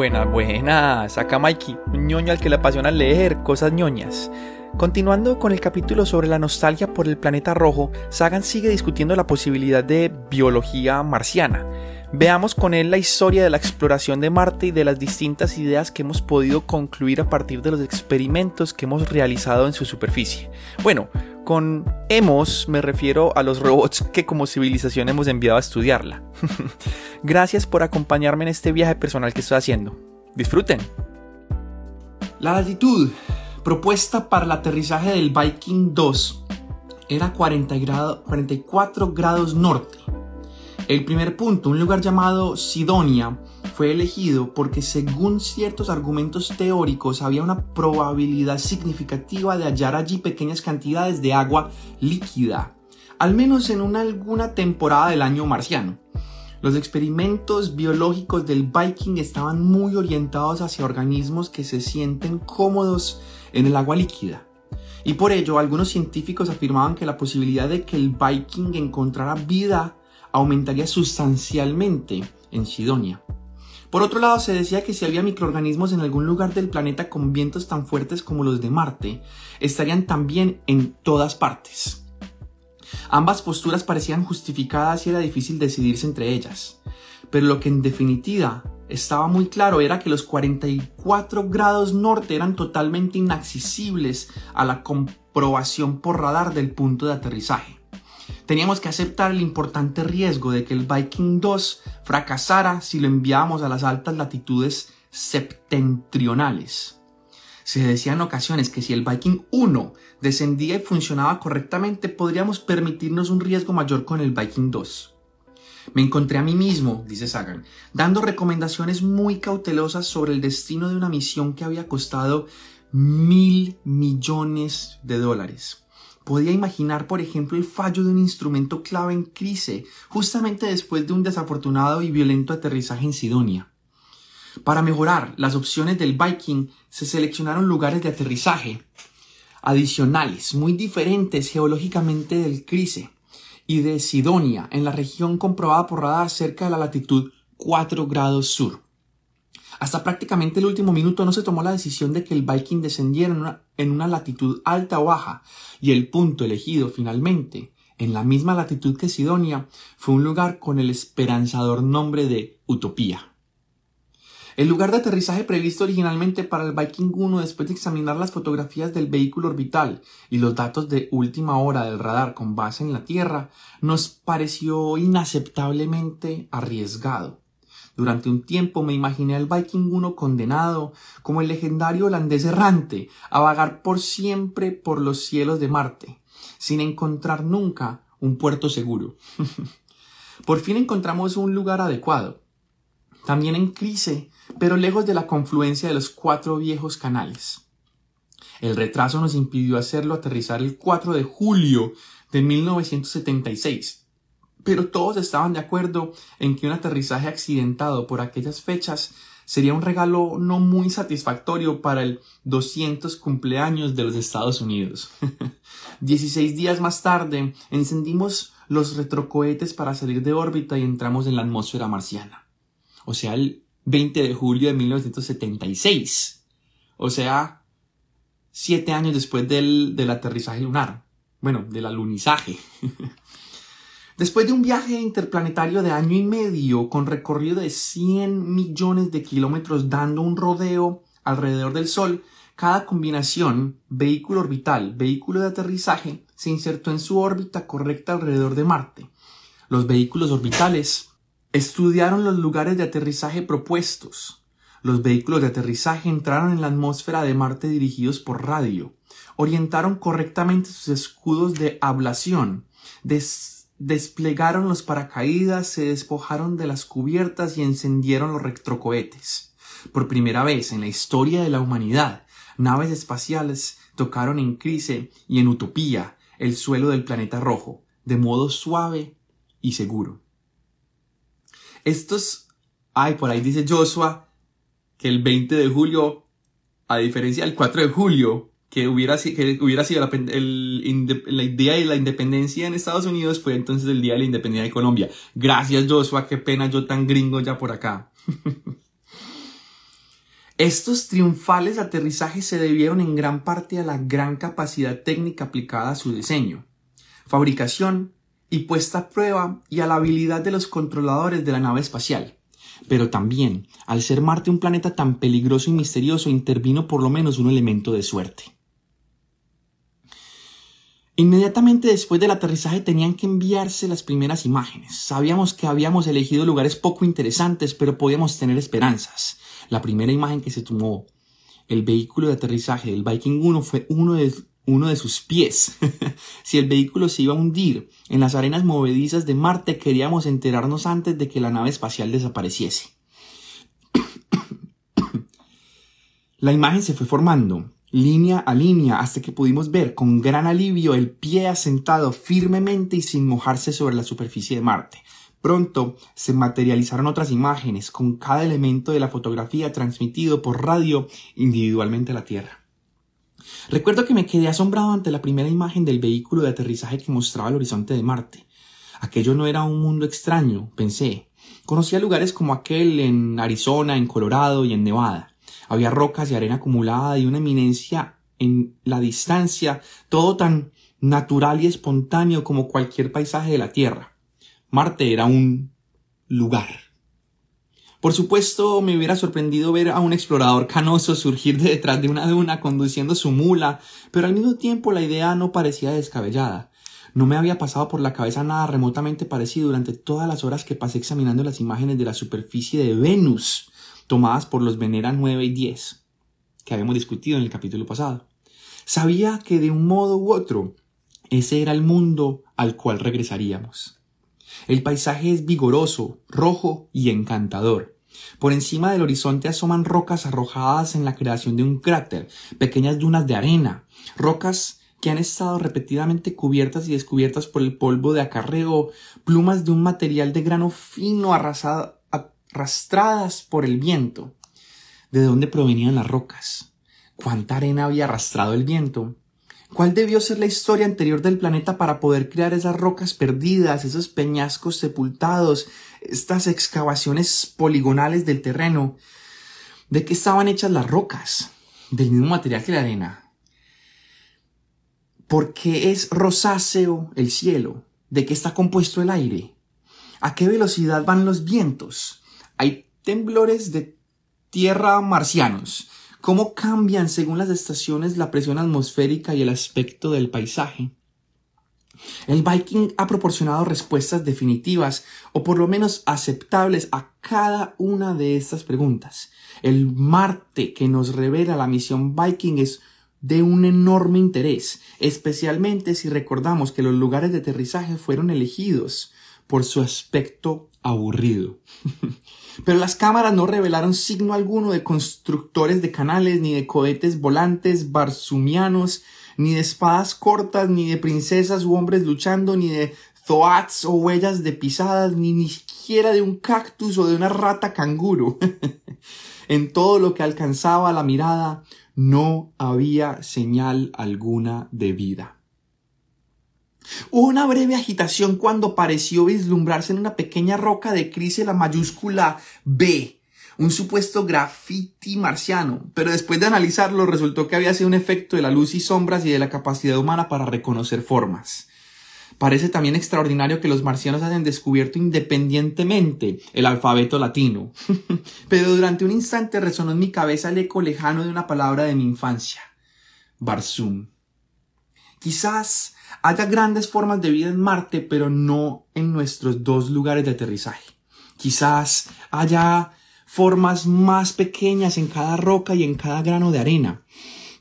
Buenas, buenas. Acá Mikey, un ñoño al que le apasiona leer cosas ñoñas. Continuando con el capítulo sobre la nostalgia por el planeta rojo, Sagan sigue discutiendo la posibilidad de biología marciana. Veamos con él la historia de la exploración de Marte y de las distintas ideas que hemos podido concluir a partir de los experimentos que hemos realizado en su superficie. Bueno, con hemos me refiero a los robots que como civilización hemos enviado a estudiarla. Gracias por acompañarme en este viaje personal que estoy haciendo. Disfruten. La latitud propuesta para el aterrizaje del Viking 2 era 44 grados norte el primer punto, un lugar llamado Sidonia, fue elegido porque según ciertos argumentos teóricos había una probabilidad significativa de hallar allí pequeñas cantidades de agua líquida, al menos en una, alguna temporada del año marciano. Los experimentos biológicos del Viking estaban muy orientados hacia organismos que se sienten cómodos en el agua líquida. Y por ello, algunos científicos afirmaban que la posibilidad de que el Viking encontrara vida aumentaría sustancialmente en Sidonia. Por otro lado, se decía que si había microorganismos en algún lugar del planeta con vientos tan fuertes como los de Marte, estarían también en todas partes. Ambas posturas parecían justificadas y era difícil decidirse entre ellas. Pero lo que en definitiva estaba muy claro era que los 44 grados norte eran totalmente inaccesibles a la comprobación por radar del punto de aterrizaje. Teníamos que aceptar el importante riesgo de que el Viking 2 fracasara si lo enviábamos a las altas latitudes septentrionales. Se decía en ocasiones que si el Viking 1 descendía y funcionaba correctamente, podríamos permitirnos un riesgo mayor con el Viking 2. Me encontré a mí mismo, dice Sagan, dando recomendaciones muy cautelosas sobre el destino de una misión que había costado mil millones de dólares. Podía imaginar, por ejemplo, el fallo de un instrumento clave en Crise, justamente después de un desafortunado y violento aterrizaje en Sidonia. Para mejorar las opciones del Viking, se seleccionaron lugares de aterrizaje adicionales, muy diferentes geológicamente del Crise y de Sidonia, en la región comprobada por radar cerca de la latitud 4 grados sur. Hasta prácticamente el último minuto no se tomó la decisión de que el Viking descendiera en una, latitud alta o baja, y el punto elegido finalmente, en la misma latitud que Sidonia, fue un lugar con el esperanzador nombre de Utopía. El lugar de aterrizaje previsto originalmente para el Viking 1 después de examinar las fotografías del vehículo orbital y los datos de última hora del radar con base en la Tierra nos pareció inaceptablemente arriesgado. Durante un tiempo me imaginé al Viking 1 condenado, como el legendario holandés errante, a vagar por siempre por los cielos de Marte, sin encontrar nunca un puerto seguro. por fin encontramos un lugar adecuado, también en crisis, pero lejos de la confluencia de los cuatro viejos canales. El retraso nos impidió hacerlo aterrizar el 4 de julio de 1976 pero todos estaban de acuerdo en que un aterrizaje accidentado por aquellas fechas sería un regalo no muy satisfactorio para el 200 cumpleaños de los Estados Unidos. 16 días más tarde encendimos los retrocohetes para salir de órbita y entramos en la atmósfera marciana. O sea, el 20 de julio de 1976. O sea, siete años después del, del aterrizaje lunar. Bueno, del alunizaje. Después de un viaje interplanetario de año y medio con recorrido de 100 millones de kilómetros dando un rodeo alrededor del Sol, cada combinación vehículo orbital, vehículo de aterrizaje, se insertó en su órbita correcta alrededor de Marte. Los vehículos orbitales estudiaron los lugares de aterrizaje propuestos. Los vehículos de aterrizaje entraron en la atmósfera de Marte dirigidos por radio. Orientaron correctamente sus escudos de ablación, desplegaron los paracaídas, se despojaron de las cubiertas y encendieron los retrocohetes. Por primera vez en la historia de la humanidad, naves espaciales tocaron en Crise y en Utopía el suelo del planeta rojo, de modo suave y seguro. Estos, ay, por ahí dice Joshua que el 20 de julio, a diferencia del 4 de julio, que hubiera, sido la, el, día de la independencia en Estados Unidos fue entonces el día de la independencia de Colombia. Gracias Joshua, qué pena yo tan gringo ya por acá. Estos triunfales aterrizajes se debieron en gran parte a la gran capacidad técnica aplicada a su diseño, fabricación y puesta a prueba y a la habilidad de los controladores de la nave espacial. Pero también, al ser Marte un planeta tan peligroso y misterioso, intervino por lo menos un elemento de suerte. Inmediatamente después del aterrizaje tenían que enviarse las primeras imágenes. Sabíamos que habíamos elegido lugares poco interesantes, pero podíamos tener esperanzas. La primera imagen que se tomó el vehículo de aterrizaje del Viking 1 fue uno de, uno de sus pies. si el vehículo se iba a hundir en las arenas movedizas de Marte, queríamos enterarnos antes de que la nave espacial desapareciese. la imagen se fue formando, línea a línea, hasta que pudimos ver con gran alivio el pie asentado firmemente y sin mojarse sobre la superficie de Marte. Pronto se materializaron otras imágenes con cada elemento de la fotografía transmitido por radio individualmente a la Tierra. Recuerdo que me quedé asombrado ante la primera imagen del vehículo de aterrizaje que mostraba el horizonte de Marte. Aquello no era un mundo extraño, pensé. Conocía lugares como aquel en Arizona, en Colorado y en Nevada. Había rocas y arena acumulada y una eminencia en la distancia, todo tan natural y espontáneo como cualquier paisaje de la Tierra. Marte era un lugar. Por supuesto, me hubiera sorprendido ver a un explorador canoso surgir de detrás de una duna conduciendo su mula, pero al mismo tiempo la idea no parecía descabellada. No me había pasado por la cabeza nada remotamente parecido durante todas las horas que pasé examinando las imágenes de la superficie de Venus, tomadas por los Venera 9 y 10, que habíamos discutido en el capítulo pasado. Sabía que de un modo u otro, ese era el mundo al cual regresaríamos. El paisaje es vigoroso, rojo y encantador. Por encima del horizonte asoman rocas arrojadas en la creación de un cráter, pequeñas dunas de arena, rocas que han estado repetidamente cubiertas y descubiertas por el polvo de acarreo, plumas de un material de grano fino arrastradas por el viento. ¿De dónde provenían las rocas? ¿Cuánta arena había arrastrado el viento? ¿Cuál debió ser la historia anterior del planeta para poder crear esas rocas perdidas, esos peñascos sepultados, estas excavaciones poligonales del terreno? ¿De qué estaban hechas las rocas? Del mismo material que la arena. ¿Por qué es rosáceo el cielo? ¿De qué está compuesto el aire? ¿A qué velocidad van los vientos? Hay temblores de tierra marcianos cómo cambian según las estaciones la presión atmosférica y el aspecto del paisaje. El Viking ha proporcionado respuestas definitivas o por lo menos aceptables a cada una de estas preguntas. El Marte que nos revela la misión Viking es de un enorme interés, especialmente si recordamos que los lugares de aterrizaje fueron elegidos por su aspecto aburrido. Pero las cámaras no revelaron signo alguno de constructores de canales, ni de cohetes volantes barsumianos, ni de espadas cortas, ni de princesas u hombres luchando, ni de zoats o huellas de pisadas, ni ni siquiera de un cactus o de una rata canguro. en todo lo que alcanzaba la mirada no había señal alguna de vida. Hubo una breve agitación cuando pareció vislumbrarse en una pequeña roca de crisis la mayúscula B, un supuesto graffiti marciano, pero después de analizarlo resultó que había sido un efecto de la luz y sombras y de la capacidad humana para reconocer formas. Parece también extraordinario que los marcianos hayan descubierto independientemente el alfabeto latino. Pero durante un instante resonó en mi cabeza el eco lejano de una palabra de mi infancia. Barzum. Quizás haya grandes formas de vida en Marte, pero no en nuestros dos lugares de aterrizaje. Quizás haya formas más pequeñas en cada roca y en cada grano de arena.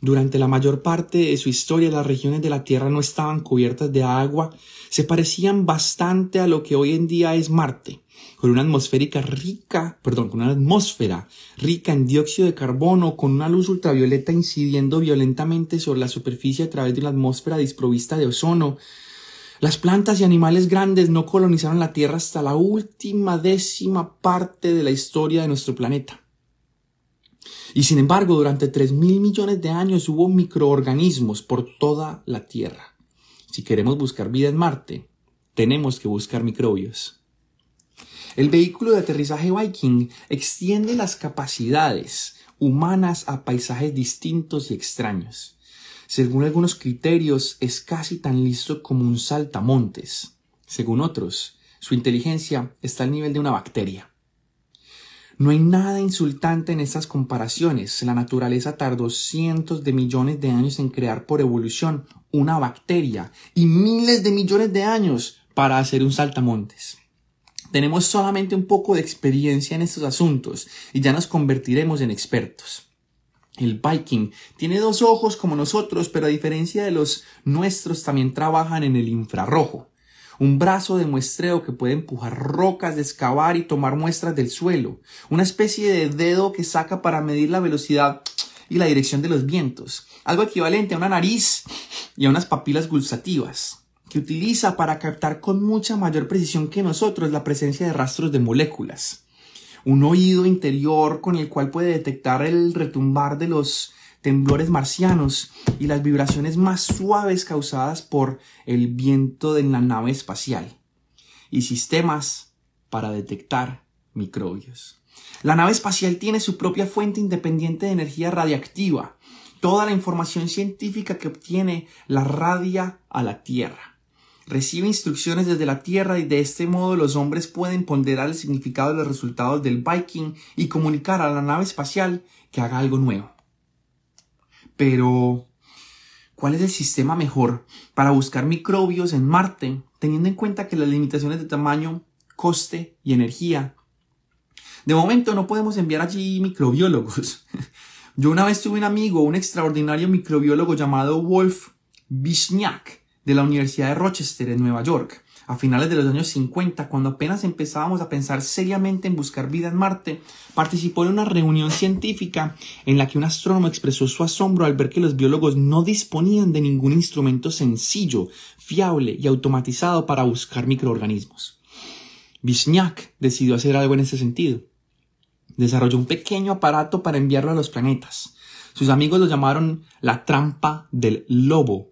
Durante la mayor parte de su historia las regiones de la Tierra no estaban cubiertas de agua, se parecían bastante a lo que hoy en día es Marte con una atmosférica rica, perdón, con una atmósfera rica en dióxido de carbono, con una luz ultravioleta incidiendo violentamente sobre la superficie a través de una atmósfera desprovista de ozono. Las plantas y animales grandes no colonizaron la Tierra hasta la última décima parte de la historia de nuestro planeta. Y sin embargo, durante tres mil millones de años hubo microorganismos por toda la Tierra. Si queremos buscar vida en Marte, tenemos que buscar microbios. El vehículo de aterrizaje Viking extiende las capacidades humanas a paisajes distintos y extraños. Según algunos criterios, es casi tan listo como un saltamontes. Según otros, su inteligencia está al nivel de una bacteria. No hay nada insultante en estas comparaciones. La naturaleza tardó cientos de millones de años en crear por evolución una bacteria y miles de millones de años para hacer un saltamontes. Tenemos solamente un poco de experiencia en estos asuntos y ya nos convertiremos en expertos. El Viking tiene dos ojos como nosotros, pero a diferencia de los nuestros también trabajan en el infrarrojo un brazo de muestreo que puede empujar rocas, excavar y tomar muestras del suelo, una especie de dedo que saca para medir la velocidad y la dirección de los vientos, algo equivalente a una nariz y a unas papilas gustativas, que utiliza para captar con mucha mayor precisión que nosotros la presencia de rastros de moléculas, un oído interior con el cual puede detectar el retumbar de los temblores marcianos y las vibraciones más suaves causadas por el viento de la nave espacial y sistemas para detectar microbios. La nave espacial tiene su propia fuente independiente de energía radiactiva. Toda la información científica que obtiene la radia a la Tierra. Recibe instrucciones desde la Tierra y de este modo los hombres pueden ponderar el significado de los resultados del Viking y comunicar a la nave espacial que haga algo nuevo. Pero, ¿cuál es el sistema mejor para buscar microbios en Marte, teniendo en cuenta que las limitaciones de tamaño, coste y energía? De momento no podemos enviar allí microbiólogos. Yo una vez tuve un amigo, un extraordinario microbiólogo llamado Wolf Wisniak, de la Universidad de Rochester en Nueva York, a finales de los años 50, cuando apenas empezábamos a pensar seriamente en buscar vida en Marte, participó en una reunión científica en la que un astrónomo expresó su asombro al ver que los biólogos no disponían de ningún instrumento sencillo, fiable y automatizado para buscar microorganismos. Vishniak decidió hacer algo en ese sentido. Desarrolló un pequeño aparato para enviarlo a los planetas. Sus amigos lo llamaron la trampa del lobo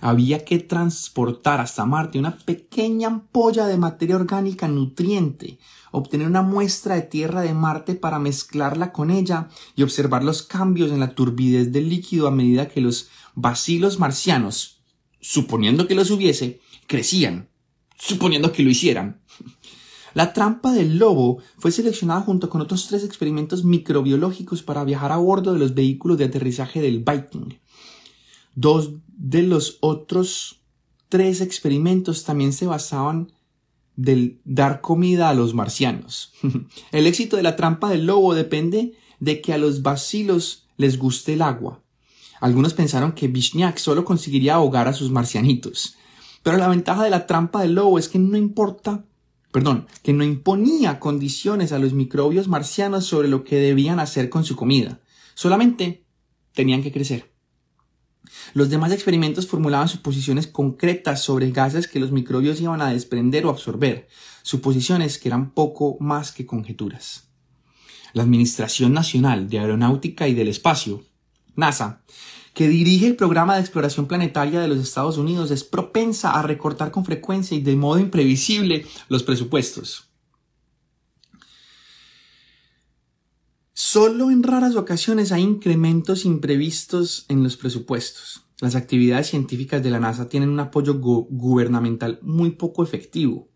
había que transportar hasta Marte una pequeña ampolla de materia orgánica nutriente, obtener una muestra de tierra de Marte para mezclarla con ella y observar los cambios en la turbidez del líquido a medida que los bacilos marcianos, suponiendo que los hubiese, crecían, suponiendo que lo hicieran. La trampa del lobo fue seleccionada junto con otros tres experimentos microbiológicos para viajar a bordo de los vehículos de aterrizaje del Viking. Dos de los otros tres experimentos también se basaban del dar comida a los marcianos. el éxito de la trampa del lobo depende de que a los bacilos les guste el agua. Algunos pensaron que Vishniak solo conseguiría ahogar a sus marcianitos. Pero la ventaja de la trampa del lobo es que no importa, perdón, que no imponía condiciones a los microbios marcianos sobre lo que debían hacer con su comida. Solamente tenían que crecer. Los demás experimentos formulaban suposiciones concretas sobre gases que los microbios iban a desprender o absorber, suposiciones que eran poco más que conjeturas. La Administración Nacional de Aeronáutica y del Espacio, NASA, que dirige el programa de exploración planetaria de los Estados Unidos, es propensa a recortar con frecuencia y de modo imprevisible los presupuestos. Solo en raras ocasiones hay incrementos imprevistos en los presupuestos. Las actividades científicas de la NASA tienen un apoyo gubernamental muy poco efectivo.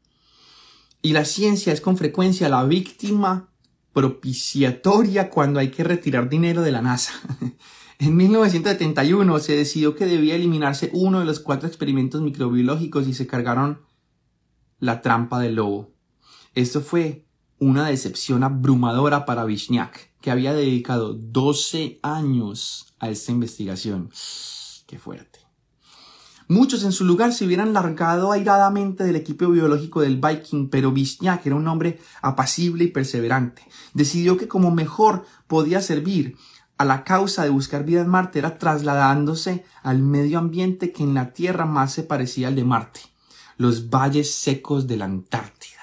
Y la ciencia es con frecuencia la víctima propiciatoria cuando hay que retirar dinero de la NASA. en 1971 se decidió que debía eliminarse uno de los cuatro experimentos microbiológicos y se cargaron la trampa del lobo. Esto fue una decepción abrumadora para Vishniak, que había dedicado 12 años a esta investigación. Qué fuerte. Muchos en su lugar se hubieran largado airadamente del equipo biológico del Viking, pero Vishniak era un hombre apacible y perseverante. Decidió que como mejor podía servir a la causa de buscar vida en Marte era trasladándose al medio ambiente que en la Tierra más se parecía al de Marte, los valles secos de la Antártida.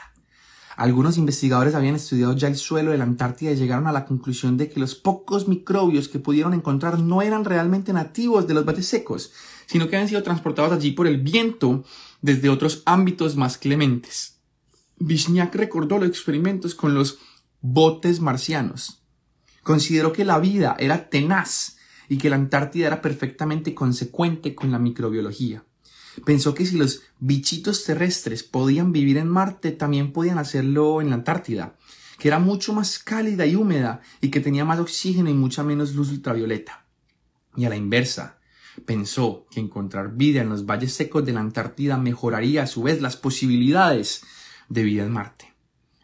Algunos investigadores habían estudiado ya el suelo de la Antártida y llegaron a la conclusión de que los pocos microbios que pudieron encontrar no eran realmente nativos de los valles secos, sino que habían sido transportados allí por el viento desde otros ámbitos más clementes. Vishniak recordó los experimentos con los botes marcianos. Consideró que la vida era tenaz y que la Antártida era perfectamente consecuente con la microbiología. Pensó que si los bichitos terrestres podían vivir en Marte, también podían hacerlo en la Antártida, que era mucho más cálida y húmeda y que tenía más oxígeno y mucha menos luz ultravioleta. Y a la inversa, pensó que encontrar vida en los valles secos de la Antártida mejoraría a su vez las posibilidades de vida en Marte.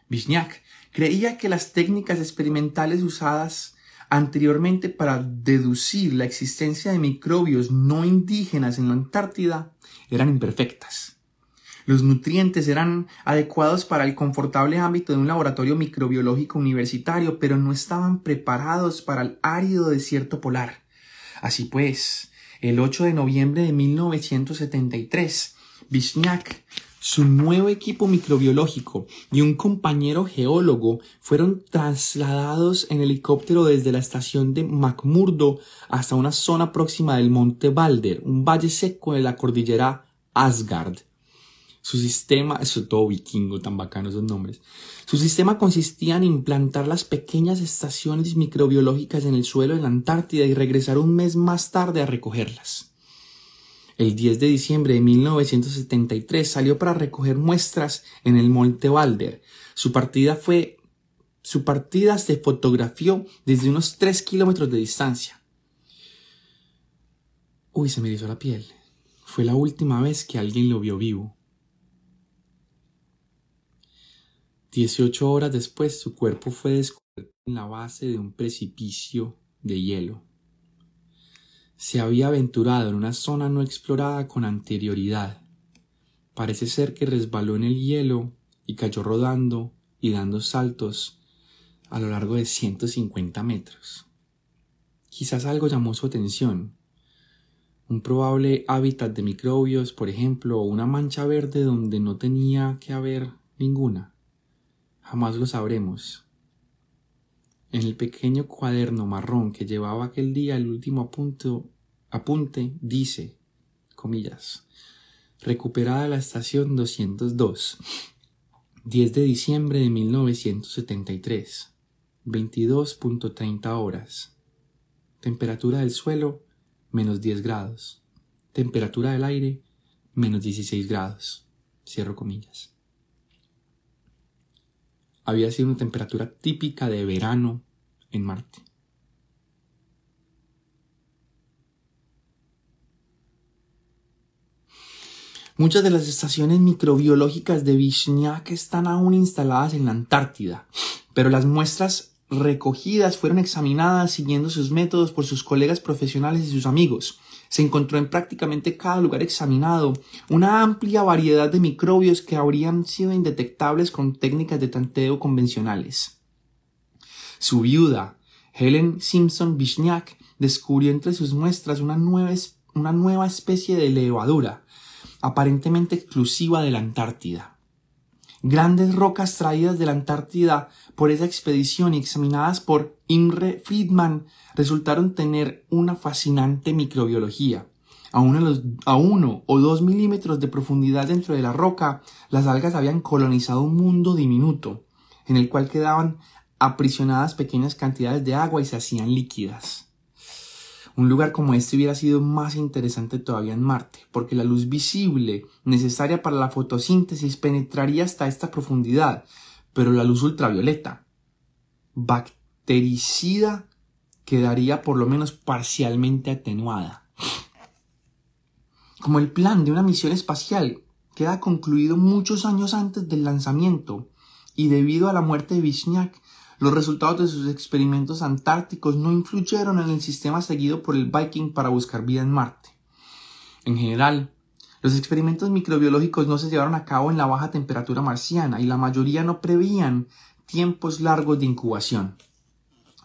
Vishniak creía que las técnicas experimentales usadas anteriormente para deducir la existencia de microbios no indígenas en la Antártida eran imperfectas. Los nutrientes eran adecuados para el confortable ámbito de un laboratorio microbiológico universitario, pero no estaban preparados para el árido desierto polar. Así pues, el 8 de noviembre de 1973, Vishniak su nuevo equipo microbiológico y un compañero geólogo fueron trasladados en helicóptero desde la estación de McMurdo hasta una zona próxima del monte Balder, un valle seco de la cordillera Asgard. Su sistema, eso todo vikingo, tan bacano esos nombres. Su sistema consistía en implantar las pequeñas estaciones microbiológicas en el suelo de la Antártida y regresar un mes más tarde a recogerlas. El 10 de diciembre de 1973 salió para recoger muestras en el Monte Balder. Su partida fue su partida se fotografió desde unos 3 kilómetros de distancia. Uy, se me hizo la piel. Fue la última vez que alguien lo vio vivo. 18 horas después, su cuerpo fue descubierto en la base de un precipicio de hielo se había aventurado en una zona no explorada con anterioridad. Parece ser que resbaló en el hielo y cayó rodando y dando saltos a lo largo de 150 metros. Quizás algo llamó su atención. Un probable hábitat de microbios, por ejemplo, o una mancha verde donde no tenía que haber ninguna. Jamás lo sabremos. En el pequeño cuaderno marrón que llevaba aquel día el último apunte dice, comillas, recuperada la estación 202, 10 de diciembre de 1973, 22.30 horas, temperatura del suelo menos 10 grados, temperatura del aire menos 16 grados, cierro comillas había sido una temperatura típica de verano en Marte. Muchas de las estaciones microbiológicas de Vishniak están aún instaladas en la Antártida, pero las muestras recogidas fueron examinadas siguiendo sus métodos por sus colegas profesionales y sus amigos, se encontró en prácticamente cada lugar examinado una amplia variedad de microbios que habrían sido indetectables con técnicas de tanteo convencionales. Su viuda, Helen Simpson Vishniak, descubrió entre sus muestras una nueva, una nueva especie de levadura, aparentemente exclusiva de la Antártida. Grandes rocas traídas de la Antártida por esa expedición y examinadas por Imre Friedman resultaron tener una fascinante microbiología. A a uno o dos milímetros de profundidad dentro de la roca, las algas habían colonizado un mundo diminuto, en el cual quedaban aprisionadas pequeñas cantidades de agua y se hacían líquidas. Un lugar como este hubiera sido más interesante todavía en Marte, porque la luz visible necesaria para la fotosíntesis penetraría hasta esta profundidad, pero la luz ultravioleta, bactericida, quedaría por lo menos parcialmente atenuada. Como el plan de una misión espacial queda concluido muchos años antes del lanzamiento, y debido a la muerte de Vishniak, los resultados de sus experimentos antárticos no influyeron en el sistema seguido por el Viking para buscar vida en Marte. En general, los experimentos microbiológicos no se llevaron a cabo en la baja temperatura marciana y la mayoría no prevían tiempos largos de incubación.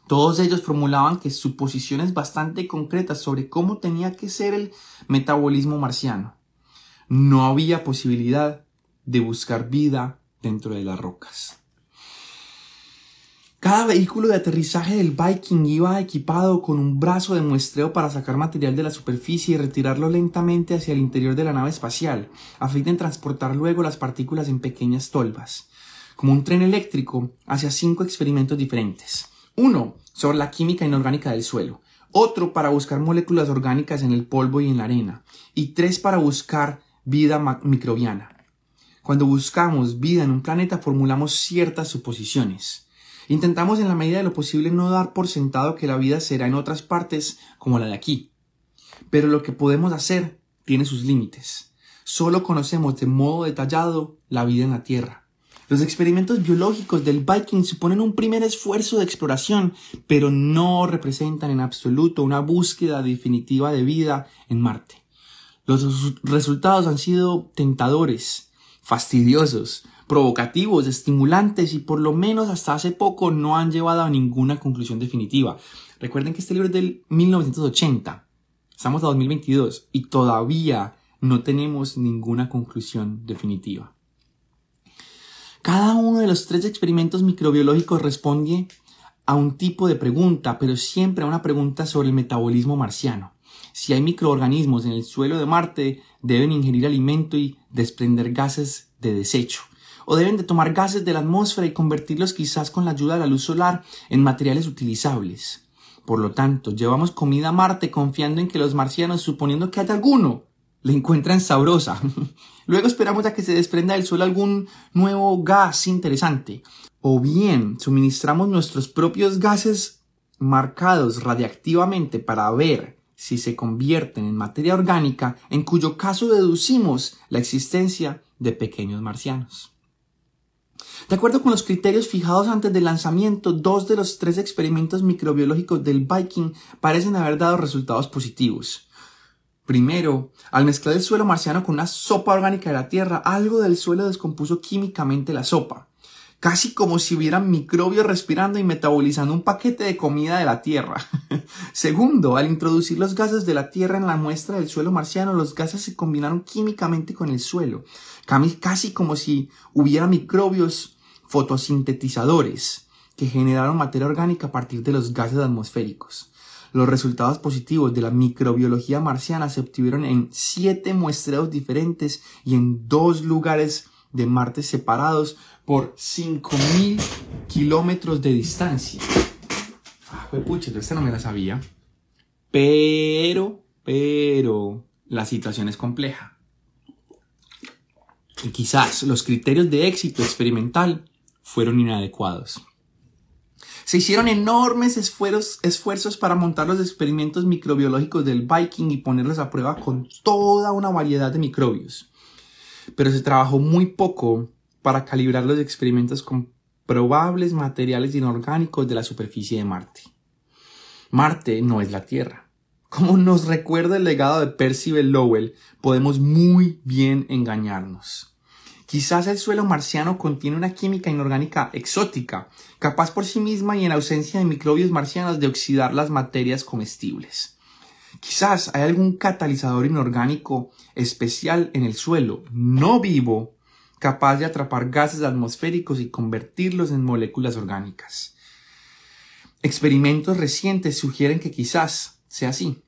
Todos ellos formulaban que suposiciones bastante concretas sobre cómo tenía que ser el metabolismo marciano. No había posibilidad de buscar vida dentro de las rocas. Cada vehículo de aterrizaje del Viking iba equipado con un brazo de muestreo para sacar material de la superficie y retirarlo lentamente hacia el interior de la nave espacial, a fin de transportar luego las partículas en pequeñas tolvas. Como un tren eléctrico, hacia cinco experimentos diferentes. Uno sobre la química inorgánica del suelo, otro para buscar moléculas orgánicas en el polvo y en la arena, y tres para buscar vida microbiana. Cuando buscamos vida en un planeta formulamos ciertas suposiciones. Intentamos en la medida de lo posible no dar por sentado que la vida será en otras partes como la de aquí. Pero lo que podemos hacer tiene sus límites. Solo conocemos de modo detallado la vida en la Tierra. Los experimentos biológicos del Viking suponen un primer esfuerzo de exploración, pero no representan en absoluto una búsqueda definitiva de vida en Marte. Los resultados han sido tentadores, fastidiosos, provocativos, estimulantes y por lo menos hasta hace poco no han llevado a ninguna conclusión definitiva. Recuerden que este libro es del 1980. Estamos a 2022 y todavía no tenemos ninguna conclusión definitiva. Cada uno de los tres experimentos microbiológicos responde a un tipo de pregunta, pero siempre a una pregunta sobre el metabolismo marciano. Si hay microorganismos en el suelo de Marte, deben ingerir alimento y desprender gases de desecho. O deben de tomar gases de la atmósfera y convertirlos quizás con la ayuda de la luz solar en materiales utilizables. Por lo tanto, llevamos comida a Marte confiando en que los marcianos, suponiendo que haya alguno, la encuentran sabrosa. Luego esperamos a que se desprenda del suelo algún nuevo gas interesante. O bien suministramos nuestros propios gases marcados radiactivamente para ver si se convierten en materia orgánica, en cuyo caso deducimos la existencia de pequeños marcianos. De acuerdo con los criterios fijados antes del lanzamiento, dos de los tres experimentos microbiológicos del Viking parecen haber dado resultados positivos. Primero, al mezclar el suelo marciano con una sopa orgánica de la Tierra, algo del suelo descompuso químicamente la sopa casi como si hubieran microbios respirando y metabolizando un paquete de comida de la Tierra. Segundo, al introducir los gases de la Tierra en la muestra del suelo marciano, los gases se combinaron químicamente con el suelo, casi como si hubiera microbios fotosintetizadores que generaron materia orgánica a partir de los gases atmosféricos. Los resultados positivos de la microbiología marciana se obtuvieron en siete muestreos diferentes y en dos lugares de Marte separados por 5.000 kilómetros de distancia. Ah, pucha, esta no me la sabía. Pero, pero, la situación es compleja. Y quizás los criterios de éxito experimental fueron inadecuados. Se hicieron enormes esfuerzos, para montar los experimentos microbiológicos del Viking y ponerlos a prueba con toda una variedad de microbios pero se trabajó muy poco para calibrar los experimentos con probables materiales inorgánicos de la superficie de Marte. Marte no es la Tierra. Como nos recuerda el legado de Percival Lowell, podemos muy bien engañarnos. Quizás el suelo marciano contiene una química inorgánica exótica, capaz por sí misma y en ausencia de microbios marcianos de oxidar las materias comestibles. Quizás hay algún catalizador inorgánico especial en el suelo, no vivo, capaz de atrapar gases atmosféricos y convertirlos en moléculas orgánicas. Experimentos recientes sugieren que quizás sea así.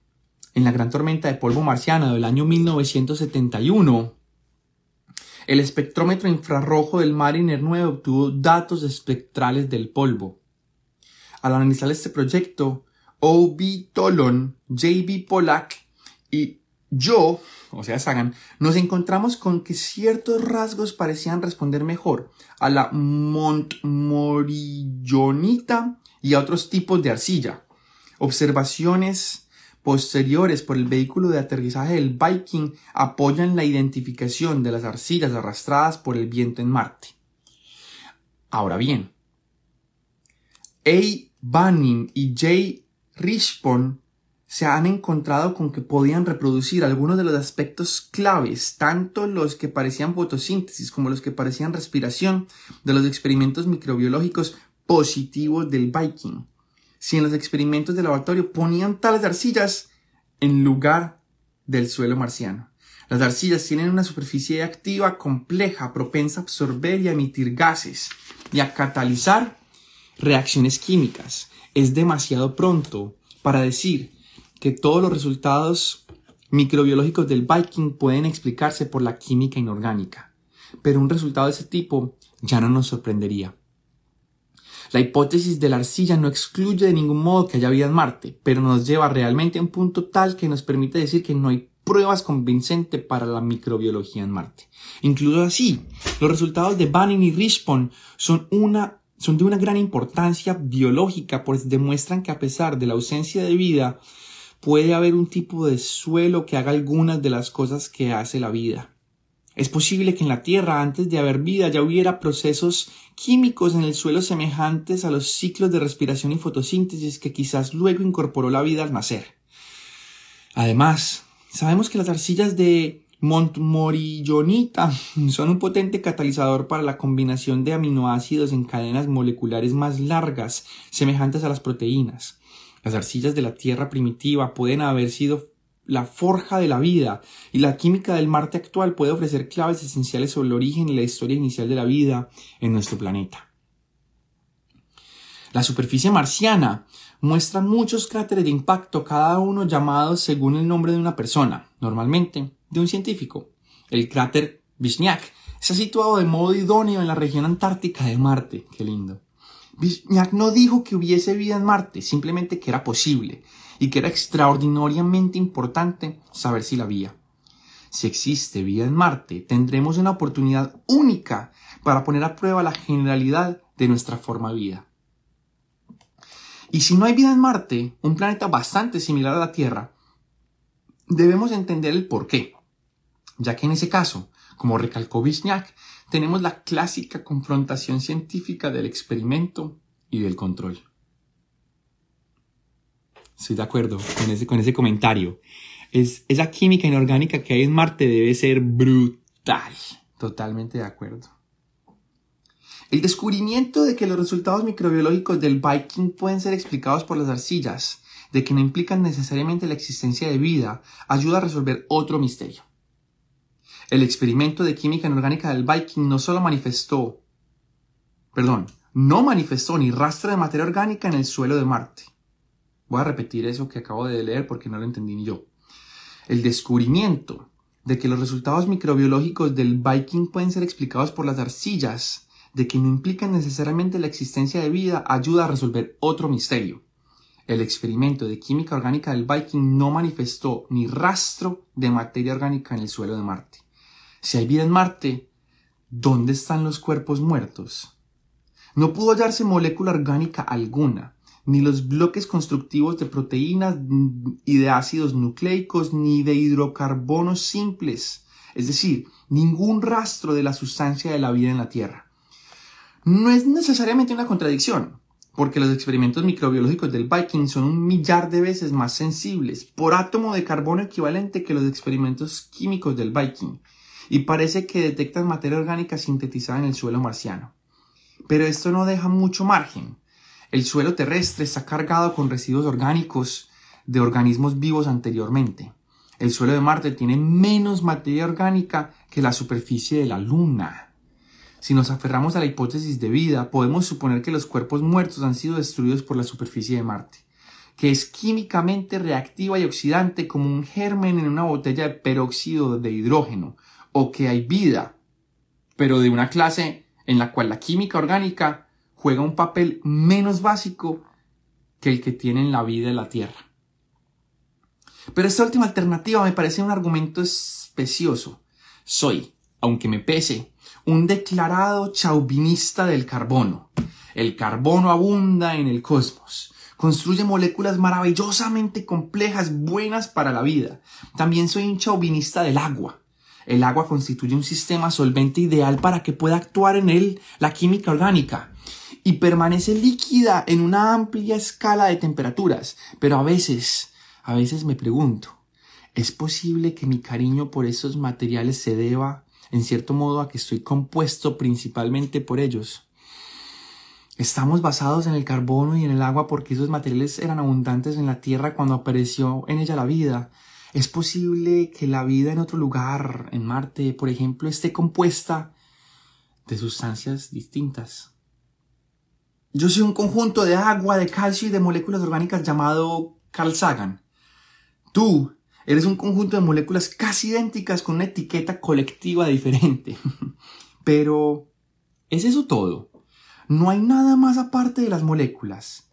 En la gran tormenta de polvo marciano del año 1971, el espectrómetro infrarrojo del Mariner 9 obtuvo datos espectrales del polvo. Al analizar este proyecto, O.B. Tolon, J.B. Pollack y yo, o sea, Sagan, nos encontramos con que ciertos rasgos parecían responder mejor a la montmorillonita y a otros tipos de arcilla. Observaciones posteriores por el vehículo de aterrizaje del Viking apoyan la identificación de las arcillas arrastradas por el viento en Marte. Ahora bien, A. Banning y J. Rishpon se han encontrado con que podían reproducir algunos de los aspectos claves, tanto los que parecían fotosíntesis como los que parecían respiración, de los experimentos microbiológicos positivos del Viking. Si en los experimentos de laboratorio ponían tales arcillas en lugar del suelo marciano. Las arcillas tienen una superficie activa compleja, propensa a absorber y a emitir gases y a catalizar reacciones químicas. Es demasiado pronto para decir que todos los resultados microbiológicos del Viking pueden explicarse por la química inorgánica, pero un resultado de ese tipo ya no nos sorprendería. La hipótesis de la arcilla no excluye de ningún modo que haya vida en Marte, pero nos lleva realmente a un punto tal que nos permite decir que no hay pruebas convincentes para la microbiología en Marte. Incluso así, los resultados de Banning y Rispon son una son de una gran importancia biológica, pues demuestran que a pesar de la ausencia de vida, puede haber un tipo de suelo que haga algunas de las cosas que hace la vida. Es posible que en la Tierra, antes de haber vida, ya hubiera procesos químicos en el suelo semejantes a los ciclos de respiración y fotosíntesis que quizás luego incorporó la vida al nacer. Además, sabemos que las arcillas de Montmorillonita son un potente catalizador para la combinación de aminoácidos en cadenas moleculares más largas, semejantes a las proteínas. Las arcillas de la Tierra primitiva pueden haber sido la forja de la vida, y la química del Marte actual puede ofrecer claves esenciales sobre el origen y la historia inicial de la vida en nuestro planeta. La superficie marciana muestra muchos cráteres de impacto, cada uno llamado según el nombre de una persona, normalmente de un científico. El cráter Vishniak está situado de modo idóneo en la región antártica de Marte. Qué lindo. Vishniak no dijo que hubiese vida en Marte, simplemente que era posible y que era extraordinariamente importante saber si la había. Si existe vida en Marte, tendremos una oportunidad única para poner a prueba la generalidad de nuestra forma de vida. Y si no hay vida en Marte, un planeta bastante similar a la Tierra, debemos entender el por qué, ya que en ese caso, como recalcó Vishniak, tenemos la clásica confrontación científica del experimento y del control. Estoy de acuerdo con ese, con ese comentario. Es, esa química inorgánica que hay en Marte debe ser brutal. Totalmente de acuerdo. El descubrimiento de que los resultados microbiológicos del Viking pueden ser explicados por las arcillas, de que no implican necesariamente la existencia de vida, ayuda a resolver otro misterio. El experimento de química inorgánica del Viking no solo manifestó, perdón, no manifestó ni rastro de materia orgánica en el suelo de Marte, Voy a repetir eso que acabo de leer porque no lo entendí ni yo. El descubrimiento de que los resultados microbiológicos del Viking pueden ser explicados por las arcillas, de que no implican necesariamente la existencia de vida, ayuda a resolver otro misterio. El experimento de química orgánica del Viking no manifestó ni rastro de materia orgánica en el suelo de Marte. Si hay vida en Marte, ¿dónde están los cuerpos muertos? No pudo hallarse molécula orgánica alguna, ni los bloques constructivos de proteínas y de ácidos nucleicos, ni de hidrocarbonos simples, es decir, ningún rastro de la sustancia de la vida en la Tierra. No es necesariamente una contradicción, porque los experimentos microbiológicos del Viking son un millar de veces más sensibles por átomo de carbono equivalente que los experimentos químicos del Viking, y parece que detectan materia orgánica sintetizada en el suelo marciano. Pero esto no deja mucho margen el suelo terrestre está cargado con residuos orgánicos de organismos vivos anteriormente. El suelo de Marte tiene menos materia orgánica que la superficie de la Luna. Si nos aferramos a la hipótesis de vida, podemos suponer que los cuerpos muertos han sido destruidos por la superficie de Marte, que es químicamente reactiva y oxidante como un germen en una botella de peróxido de hidrógeno, o que hay vida, pero de una clase en la cual la química orgánica juega un papel menos básico que el que tiene en la vida de la Tierra. Pero esta última alternativa me parece un argumento especioso. Soy, aunque me pese, un declarado chauvinista del carbono. El carbono abunda en el cosmos. Construye moléculas maravillosamente complejas, buenas para la vida. También soy un chauvinista del agua. El agua constituye un sistema solvente ideal para que pueda actuar en él la química orgánica y permanece líquida en una amplia escala de temperaturas. Pero a veces, a veces me pregunto, ¿es posible que mi cariño por esos materiales se deba, en cierto modo, a que estoy compuesto principalmente por ellos? Estamos basados en el carbono y en el agua porque esos materiales eran abundantes en la Tierra cuando apareció en ella la vida. ¿Es posible que la vida en otro lugar, en Marte, por ejemplo, esté compuesta de sustancias distintas? Yo soy un conjunto de agua, de calcio y de moléculas orgánicas llamado Carl. Tú eres un conjunto de moléculas casi idénticas con una etiqueta colectiva diferente. Pero, ¿es eso todo? no hay nada más aparte de las moléculas.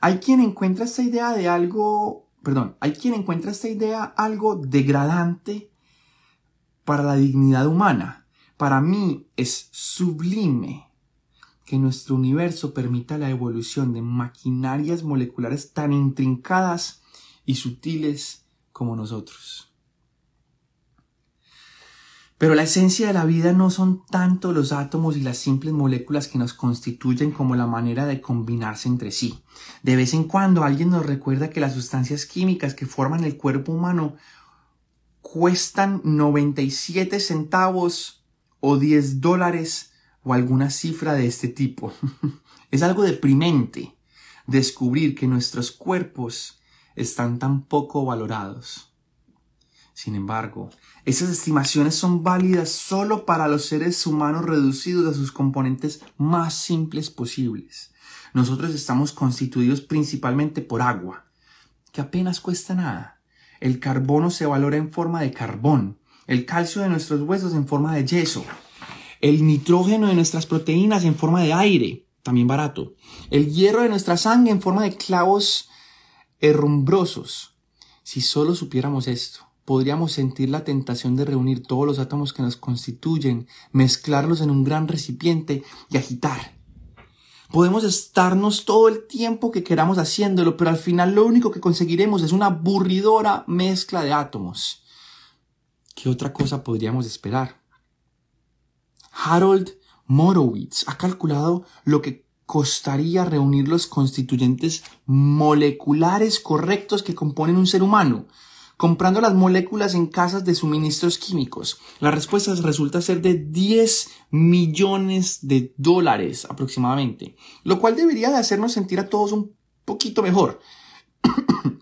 Hay quien encuentra esta idea de algo, perdón, hay quien encuentra esta idea algo degradante para la dignidad humana. Para mí es sublime que nuestro universo permita la evolución de maquinarias moleculares tan intrincadas y sutiles como nosotros. Pero la esencia de la vida no son tanto los átomos y las simples moléculas que nos constituyen como la manera de combinarse entre sí. De vez en cuando alguien nos recuerda que las sustancias químicas que forman el cuerpo humano cuestan 97 centavos o 10 dólares o alguna cifra de este tipo. es algo deprimente descubrir que nuestros cuerpos están tan poco valorados. Sin embargo, esas estimaciones son válidas solo para los seres humanos reducidos a sus componentes más simples posibles. Nosotros estamos constituidos principalmente por agua, que apenas cuesta nada. El carbono se valora en forma de carbón, el calcio de nuestros huesos en forma de yeso, el nitrógeno de nuestras proteínas en forma de aire, también barato, el hierro de nuestra sangre en forma de clavos herrumbrosos. Si solo supiéramos esto, podríamos sentir la tentación de reunir todos los átomos que nos constituyen, mezclarlos en un gran recipiente y agitar. Podemos estarnos todo el tiempo que queramos haciéndolo, pero al final lo único que conseguiremos es una aburridora mezcla de átomos. ¿Qué otra cosa podríamos esperar? Harold Morowitz ha calculado lo que costaría reunir los constituyentes moleculares correctos que componen un ser humano, comprando las moléculas en casas de suministros químicos. La respuesta resulta ser de 10 millones de dólares aproximadamente, lo cual debería de hacernos sentir a todos un poquito mejor.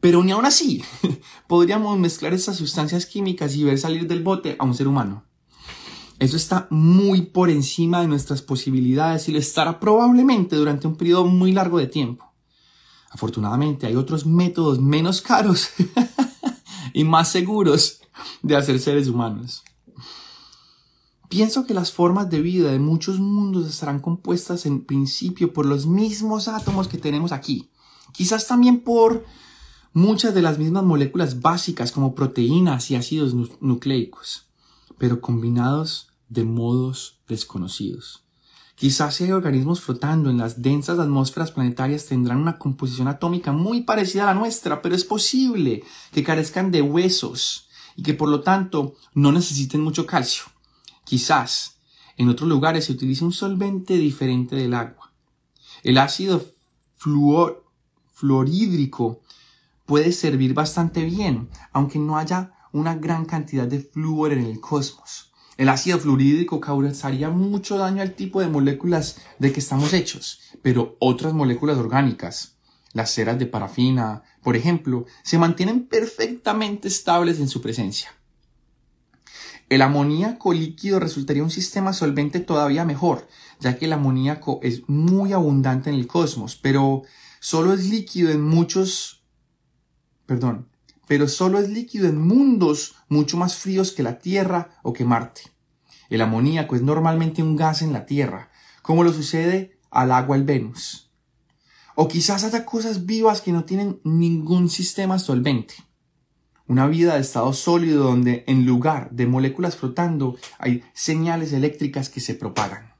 Pero ni aún así podríamos mezclar estas sustancias químicas y ver salir del bote a un ser humano. Eso está muy por encima de nuestras posibilidades y lo estará probablemente durante un periodo muy largo de tiempo. Afortunadamente hay otros métodos menos caros y más seguros de hacer seres humanos. Pienso que las formas de vida de muchos mundos estarán compuestas en principio por los mismos átomos que tenemos aquí. Quizás también por muchas de las mismas moléculas básicas como proteínas y ácidos nucleicos, pero combinados de modos desconocidos. Quizás si hay organismos flotando en las densas atmósferas planetarias tendrán una composición atómica muy parecida a la nuestra, pero es posible que carezcan de huesos y que por lo tanto no necesiten mucho calcio. Quizás en otros lugares se utilice un solvente diferente del agua. El ácido fluor, fluorhídrico puede servir bastante bien, aunque no haya una gran cantidad de flúor en el cosmos. El ácido fluorídrico causaría mucho daño al tipo de moléculas de que estamos hechos, pero otras moléculas orgánicas, las ceras de parafina, por ejemplo, se mantienen perfectamente estables en su presencia. El amoníaco líquido resultaría un sistema solvente todavía mejor, ya que el amoníaco es muy abundante en el cosmos, pero solo es líquido en muchos, perdón, pero solo es líquido en mundos mucho más fríos que la Tierra o que Marte. El amoníaco es normalmente un gas en la Tierra, como lo sucede al agua en Venus. O quizás haya cosas vivas que no tienen ningún sistema solvente. Una vida de estado sólido donde en lugar de moléculas flotando hay señales eléctricas que se propagan.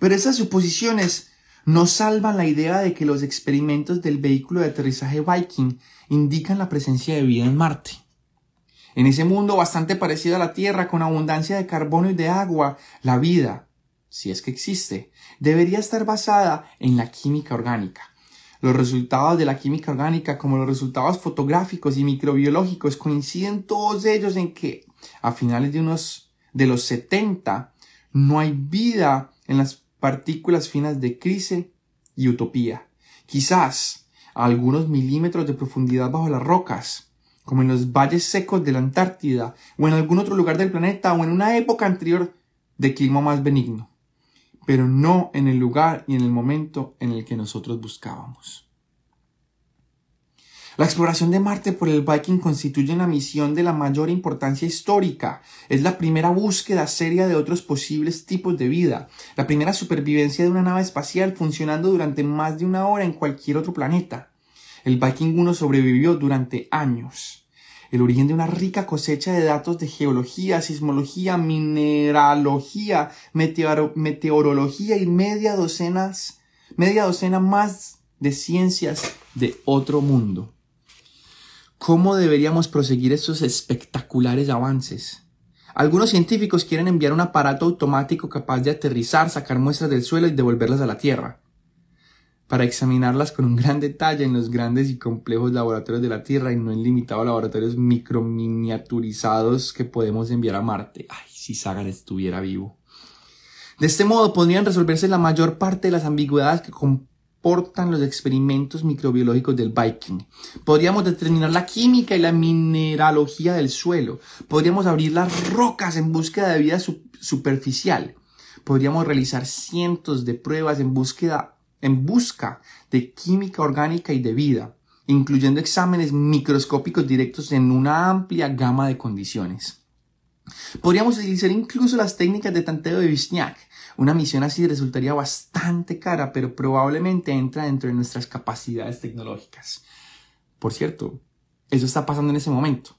Pero esas suposiciones no salvan la idea de que los experimentos del vehículo de aterrizaje Viking indican la presencia de vida en Marte. En ese mundo bastante parecido a la Tierra, con abundancia de carbono y de agua, la vida, si es que existe, debería estar basada en la química orgánica. Los resultados de la química orgánica, como los resultados fotográficos y microbiológicos, coinciden todos ellos en que a finales de unos de los 70 no hay vida en las partículas finas de crise y utopía. Quizás a algunos milímetros de profundidad bajo las rocas, como en los valles secos de la Antártida o en algún otro lugar del planeta o en una época anterior de clima más benigno, pero no en el lugar y en el momento en el que nosotros buscábamos. La exploración de Marte por el Viking constituye una misión de la mayor importancia histórica. Es la primera búsqueda seria de otros posibles tipos de vida, la primera supervivencia de una nave espacial funcionando durante más de una hora en cualquier otro planeta. El Viking 1 sobrevivió durante años. El origen de una rica cosecha de datos de geología, sismología, mineralogía, meteorología y media docenas, media docena más de ciencias de otro mundo. ¿Cómo deberíamos proseguir estos espectaculares avances? Algunos científicos quieren enviar un aparato automático capaz de aterrizar, sacar muestras del suelo y devolverlas a la Tierra, para examinarlas con un gran detalle en los grandes y complejos laboratorios de la Tierra y no en limitados laboratorios microminiaturizados que podemos enviar a Marte. Ay, si Sagan estuviera vivo. De este modo podrían resolverse la mayor parte de las ambigüedades que los experimentos microbiológicos del Viking. Podríamos determinar la química y la mineralogía del suelo. Podríamos abrir las rocas en búsqueda de vida superficial. Podríamos realizar cientos de pruebas en búsqueda en busca de química orgánica y de vida, incluyendo exámenes microscópicos directos en una amplia gama de condiciones. Podríamos utilizar incluso las técnicas de tanteo de Vishniak, una misión así resultaría bastante cara, pero probablemente entra dentro de nuestras capacidades tecnológicas. Por cierto, eso está pasando en ese momento.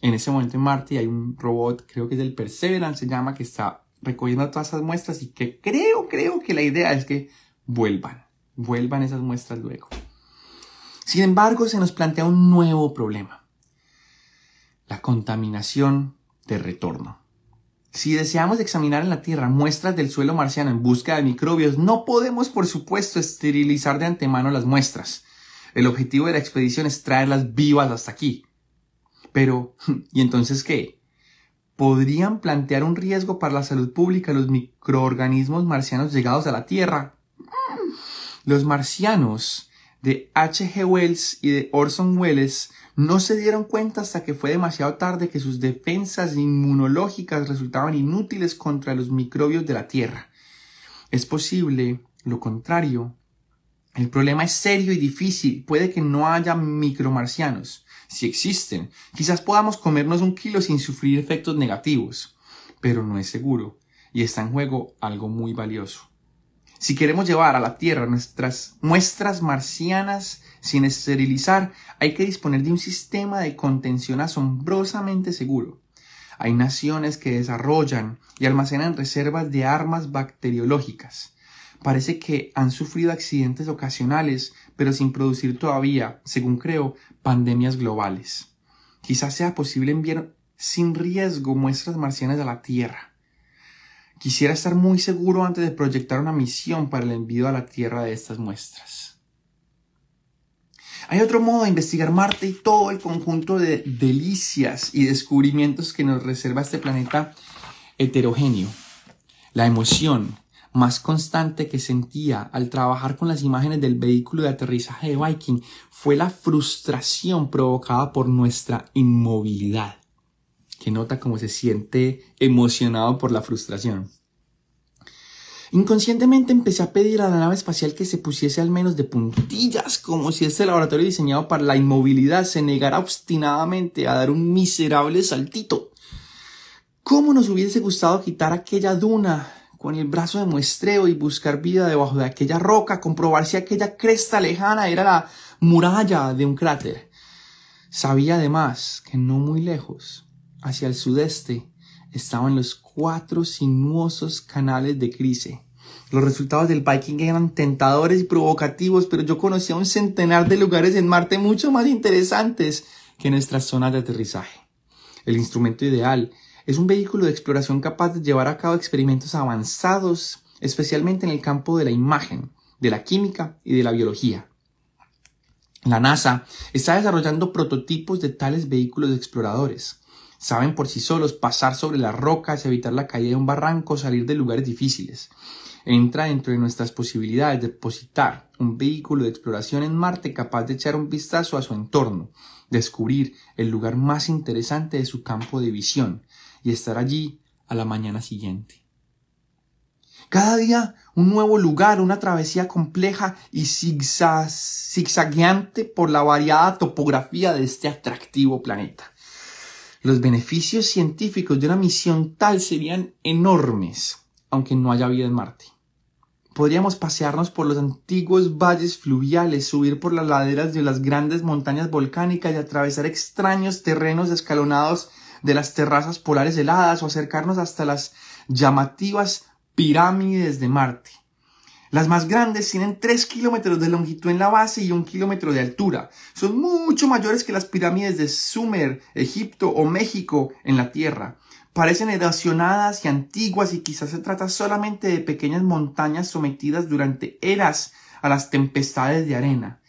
En ese momento en Marte hay un robot, creo que es el Perseverance, se llama, que está recogiendo todas esas muestras y que creo, creo que la idea es que vuelvan, vuelvan esas muestras luego. Sin embargo, se nos plantea un nuevo problema. La contaminación de retorno. Si deseamos examinar en la Tierra muestras del suelo marciano en busca de microbios, no podemos, por supuesto, esterilizar de antemano las muestras. El objetivo de la expedición es traerlas vivas hasta aquí. Pero, ¿y entonces qué? ¿Podrían plantear un riesgo para la salud pública los microorganismos marcianos llegados a la Tierra? Los marcianos de H.G. Wells y de Orson Welles no se dieron cuenta hasta que fue demasiado tarde que sus defensas inmunológicas resultaban inútiles contra los microbios de la Tierra. Es posible lo contrario. El problema es serio y difícil. Puede que no haya micromarcianos. Si existen, quizás podamos comernos un kilo sin sufrir efectos negativos. Pero no es seguro. Y está en juego algo muy valioso. Si queremos llevar a la Tierra nuestras muestras marcianas sin esterilizar, hay que disponer de un sistema de contención asombrosamente seguro. Hay naciones que desarrollan y almacenan reservas de armas bacteriológicas. Parece que han sufrido accidentes ocasionales, pero sin producir todavía, según creo, pandemias globales. Quizás sea posible enviar sin riesgo muestras marcianas a la Tierra. Quisiera estar muy seguro antes de proyectar una misión para el envío a la Tierra de estas muestras. Hay otro modo de investigar Marte y todo el conjunto de delicias y descubrimientos que nos reserva este planeta heterogéneo. La emoción más constante que sentía al trabajar con las imágenes del vehículo de aterrizaje de Viking fue la frustración provocada por nuestra inmovilidad que nota cómo se siente emocionado por la frustración. Inconscientemente empecé a pedir a la nave espacial que se pusiese al menos de puntillas, como si este laboratorio diseñado para la inmovilidad se negara obstinadamente a dar un miserable saltito. ¿Cómo nos hubiese gustado quitar aquella duna con el brazo de muestreo y buscar vida debajo de aquella roca, comprobar si aquella cresta lejana era la muralla de un cráter? Sabía además que no muy lejos hacia el sudeste estaban los cuatro sinuosos canales de Crise. Los resultados del Viking eran tentadores y provocativos, pero yo conocía un centenar de lugares en Marte mucho más interesantes que nuestras zonas de aterrizaje. El instrumento ideal es un vehículo de exploración capaz de llevar a cabo experimentos avanzados, especialmente en el campo de la imagen, de la química y de la biología. La NASA está desarrollando prototipos de tales vehículos exploradores. Saben por sí solos pasar sobre las rocas, evitar la caída de un barranco, salir de lugares difíciles. Entra dentro de nuestras posibilidades de depositar un vehículo de exploración en Marte capaz de echar un vistazo a su entorno, descubrir el lugar más interesante de su campo de visión y estar allí a la mañana siguiente. Cada día un nuevo lugar, una travesía compleja y zigzagueante por la variada topografía de este atractivo planeta. Los beneficios científicos de una misión tal serían enormes, aunque no haya vida en Marte. Podríamos pasearnos por los antiguos valles fluviales, subir por las laderas de las grandes montañas volcánicas y atravesar extraños terrenos escalonados de las terrazas polares heladas o acercarnos hasta las llamativas pirámides de Marte. Las más grandes tienen 3 kilómetros de longitud en la base y un kilómetro de altura. Son mucho mayores que las pirámides de Sumer, Egipto o México en la Tierra. Parecen erosionadas y antiguas y quizás se trata solamente de pequeñas montañas sometidas durante eras a las tempestades de arena.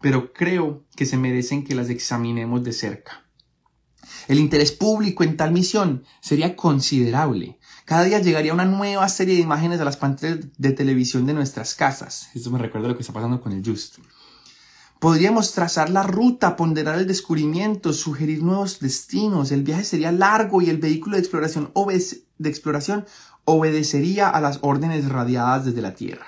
Pero creo que se merecen que las examinemos de cerca. El interés público en tal misión sería considerable. Cada día llegaría una nueva serie de imágenes a las pantallas de televisión de nuestras casas. Esto me recuerda lo que está pasando con el Just. Podríamos trazar la ruta, ponderar el descubrimiento, sugerir nuevos destinos. El viaje sería largo y el vehículo de exploración, de exploración obedecería a las órdenes radiadas desde la Tierra.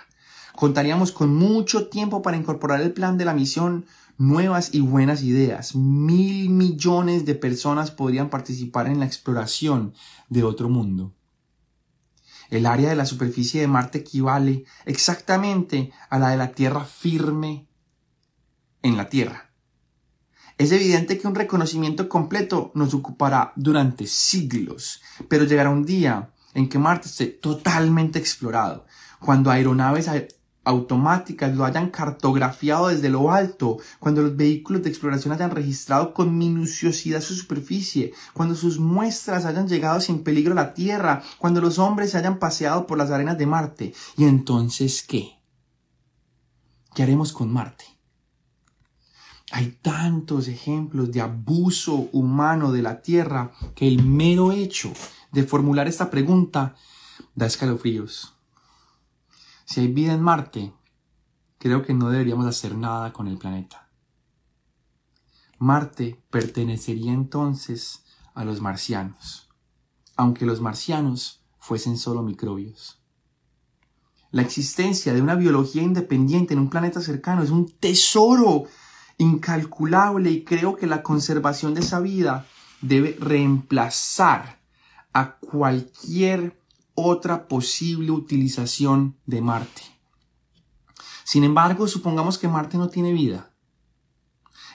Contaríamos con mucho tiempo para incorporar el plan de la misión, nuevas y buenas ideas. Mil millones de personas podrían participar en la exploración de otro mundo. El área de la superficie de Marte equivale exactamente a la de la Tierra firme en la Tierra. Es evidente que un reconocimiento completo nos ocupará durante siglos, pero llegará un día en que Marte esté totalmente explorado, cuando aeronaves automáticas lo hayan cartografiado desde lo alto, cuando los vehículos de exploración hayan registrado con minuciosidad su superficie, cuando sus muestras hayan llegado sin peligro a la Tierra, cuando los hombres hayan paseado por las arenas de Marte. ¿Y entonces qué? ¿Qué haremos con Marte? Hay tantos ejemplos de abuso humano de la Tierra que el mero hecho de formular esta pregunta da escalofríos. Si hay vida en Marte, creo que no deberíamos hacer nada con el planeta. Marte pertenecería entonces a los marcianos, aunque los marcianos fuesen solo microbios. La existencia de una biología independiente en un planeta cercano es un tesoro incalculable y creo que la conservación de esa vida debe reemplazar a cualquier otra posible utilización de Marte. Sin embargo, supongamos que Marte no tiene vida.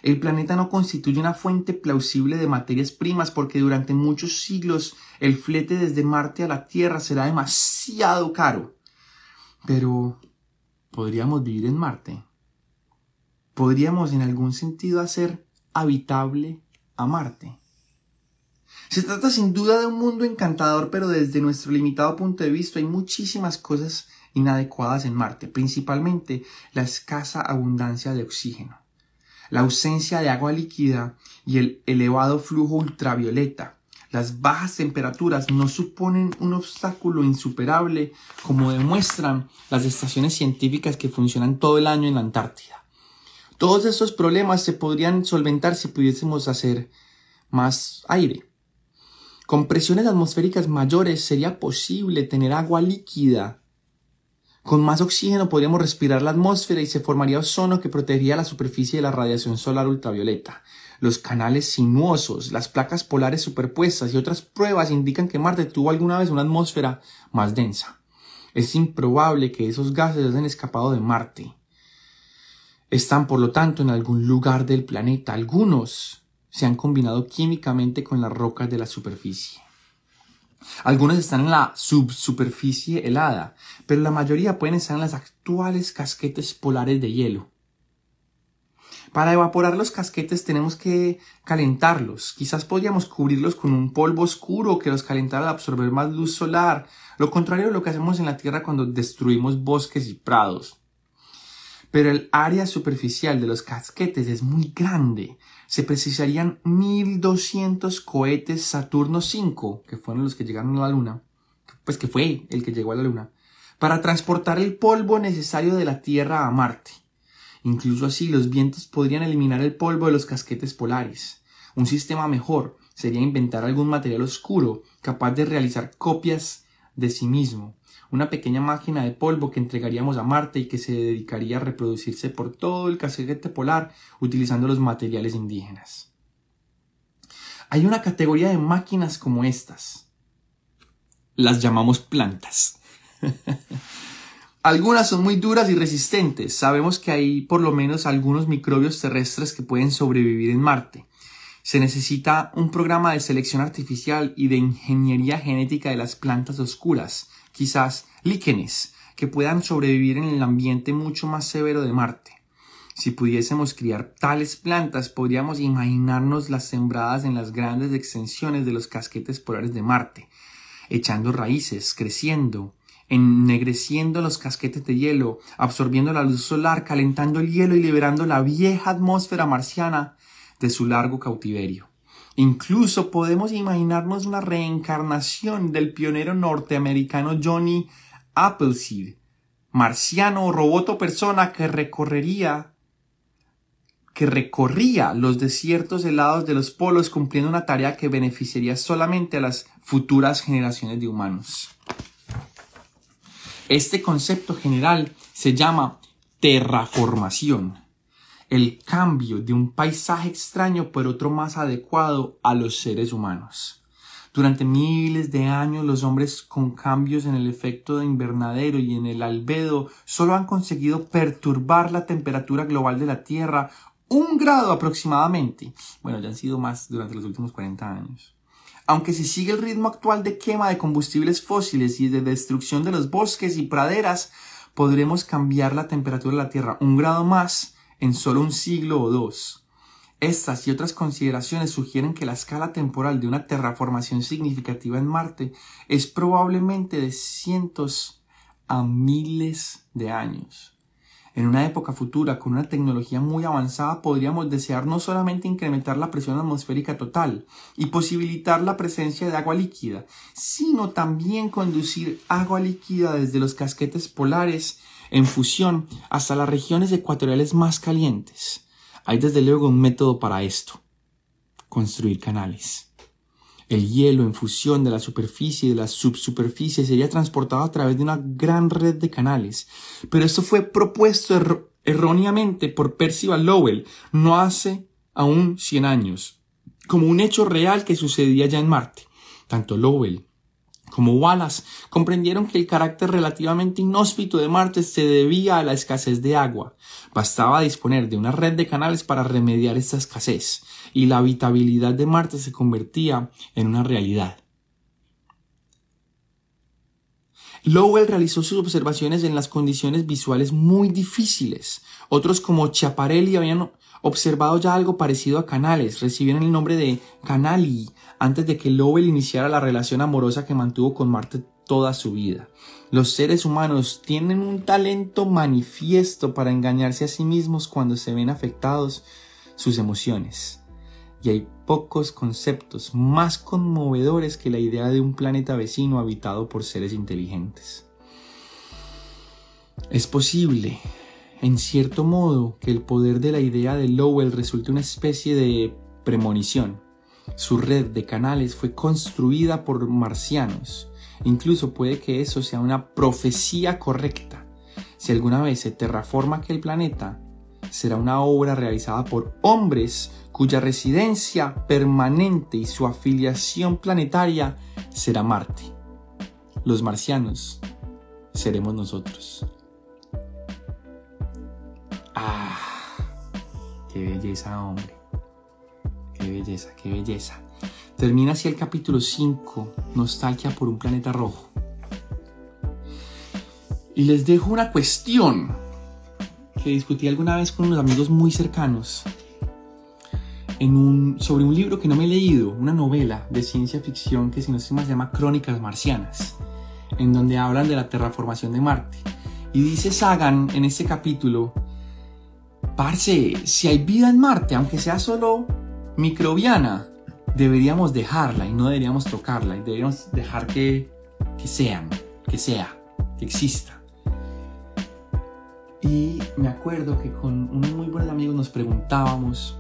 El planeta no constituye una fuente plausible de materias primas porque durante muchos siglos el flete desde Marte a la Tierra será demasiado caro. Pero, ¿podríamos vivir en Marte? ¿Podríamos en algún sentido hacer habitable a Marte? Se trata sin duda de un mundo encantador, pero desde nuestro limitado punto de vista hay muchísimas cosas inadecuadas en Marte, principalmente la escasa abundancia de oxígeno, la ausencia de agua líquida y el elevado flujo ultravioleta. Las bajas temperaturas no suponen un obstáculo insuperable como demuestran las estaciones científicas que funcionan todo el año en la Antártida. Todos estos problemas se podrían solventar si pudiésemos hacer más aire. Con presiones atmosféricas mayores sería posible tener agua líquida. Con más oxígeno podríamos respirar la atmósfera y se formaría ozono que protegería la superficie de la radiación solar ultravioleta. Los canales sinuosos, las placas polares superpuestas y otras pruebas indican que Marte tuvo alguna vez una atmósfera más densa. Es improbable que esos gases hayan escapado de Marte. Están, por lo tanto, en algún lugar del planeta. Algunos se han combinado químicamente con las rocas de la superficie. Algunos están en la subsuperficie helada, pero la mayoría pueden estar en las actuales casquetes polares de hielo. Para evaporar los casquetes tenemos que calentarlos. Quizás podríamos cubrirlos con un polvo oscuro que los calentara al absorber más luz solar. Lo contrario de lo que hacemos en la Tierra cuando destruimos bosques y prados. Pero el área superficial de los casquetes es muy grande se precisarían 1200 cohetes Saturno V, que fueron los que llegaron a la Luna, pues que fue el que llegó a la Luna, para transportar el polvo necesario de la Tierra a Marte. Incluso así, los vientos podrían eliminar el polvo de los casquetes polares. Un sistema mejor sería inventar algún material oscuro capaz de realizar copias de sí mismo. Una pequeña máquina de polvo que entregaríamos a Marte y que se dedicaría a reproducirse por todo el casquete polar utilizando los materiales indígenas. Hay una categoría de máquinas como estas. Las llamamos plantas. Algunas son muy duras y resistentes. Sabemos que hay por lo menos algunos microbios terrestres que pueden sobrevivir en Marte. Se necesita un programa de selección artificial y de ingeniería genética de las plantas oscuras, quizás líquenes, que puedan sobrevivir en el ambiente mucho más severo de Marte. Si pudiésemos criar tales plantas, podríamos imaginarnos las sembradas en las grandes extensiones de los casquetes polares de Marte, echando raíces, creciendo, ennegreciendo los casquetes de hielo, absorbiendo la luz solar, calentando el hielo y liberando la vieja atmósfera marciana de su largo cautiverio. Incluso podemos imaginarnos una reencarnación del pionero norteamericano Johnny Appleseed, marciano o robot o persona que recorrería que recorría los desiertos helados de los polos cumpliendo una tarea que beneficiaría solamente a las futuras generaciones de humanos. Este concepto general se llama terraformación, el cambio de un paisaje extraño por otro más adecuado a los seres humanos. Durante miles de años los hombres con cambios en el efecto de invernadero y en el albedo solo han conseguido perturbar la temperatura global de la Tierra un grado aproximadamente. Bueno, ya han sido más durante los últimos 40 años. Aunque si sigue el ritmo actual de quema de combustibles fósiles y de destrucción de los bosques y praderas, podremos cambiar la temperatura de la Tierra un grado más en solo un siglo o dos. Estas y otras consideraciones sugieren que la escala temporal de una terraformación significativa en Marte es probablemente de cientos a miles de años. En una época futura, con una tecnología muy avanzada, podríamos desear no solamente incrementar la presión atmosférica total y posibilitar la presencia de agua líquida, sino también conducir agua líquida desde los casquetes polares en fusión hasta las regiones ecuatoriales más calientes. Hay desde luego un método para esto. Construir canales. El hielo en fusión de la superficie y de la subsuperficie sería transportado a través de una gran red de canales. Pero esto fue propuesto erróneamente por Percival Lowell no hace aún 100 años, como un hecho real que sucedía ya en Marte. Tanto Lowell como Wallace comprendieron que el carácter relativamente inhóspito de Marte se debía a la escasez de agua. Bastaba disponer de una red de canales para remediar esta escasez, y la habitabilidad de Marte se convertía en una realidad. Lowell realizó sus observaciones en las condiciones visuales muy difíciles. Otros como Chiaparelli habían observado ya algo parecido a canales, recibieron el nombre de canali antes de que Lowell iniciara la relación amorosa que mantuvo con Marte toda su vida. Los seres humanos tienen un talento manifiesto para engañarse a sí mismos cuando se ven afectados sus emociones. Y hay pocos conceptos más conmovedores que la idea de un planeta vecino habitado por seres inteligentes. Es posible en cierto modo, que el poder de la idea de Lowell resulte una especie de premonición. Su red de canales fue construida por marcianos. Incluso puede que eso sea una profecía correcta. Si alguna vez se terraforma aquel planeta, será una obra realizada por hombres cuya residencia permanente y su afiliación planetaria será Marte. Los marcianos seremos nosotros. Qué belleza, hombre. Qué belleza, qué belleza. Termina así el capítulo 5, Nostalgia por un planeta rojo. Y les dejo una cuestión que discutí alguna vez con unos amigos muy cercanos en un, sobre un libro que no me he leído, una novela de ciencia ficción que si no se llama, Crónicas Marcianas, en donde hablan de la terraformación de Marte. Y dice Sagan en este capítulo Parce, si hay vida en Marte, aunque sea solo microbiana, deberíamos dejarla y no deberíamos tocarla y deberíamos dejar que, que sean, que sea, que exista. Y me acuerdo que con unos muy buenos amigos nos preguntábamos,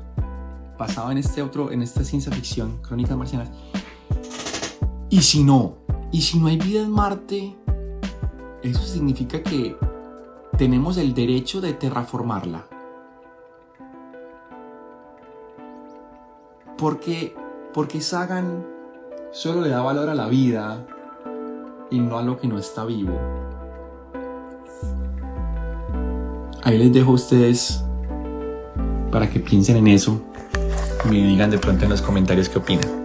pasado en este otro, en esta ciencia ficción, Crónicas Marcianas, ¿y si no? ¿Y si no hay vida en Marte? eso significa que tenemos el derecho de terraformarla. Porque, porque Sagan solo le da valor a la vida y no a lo que no está vivo. Ahí les dejo a ustedes para que piensen en eso y me digan de pronto en los comentarios qué opinan.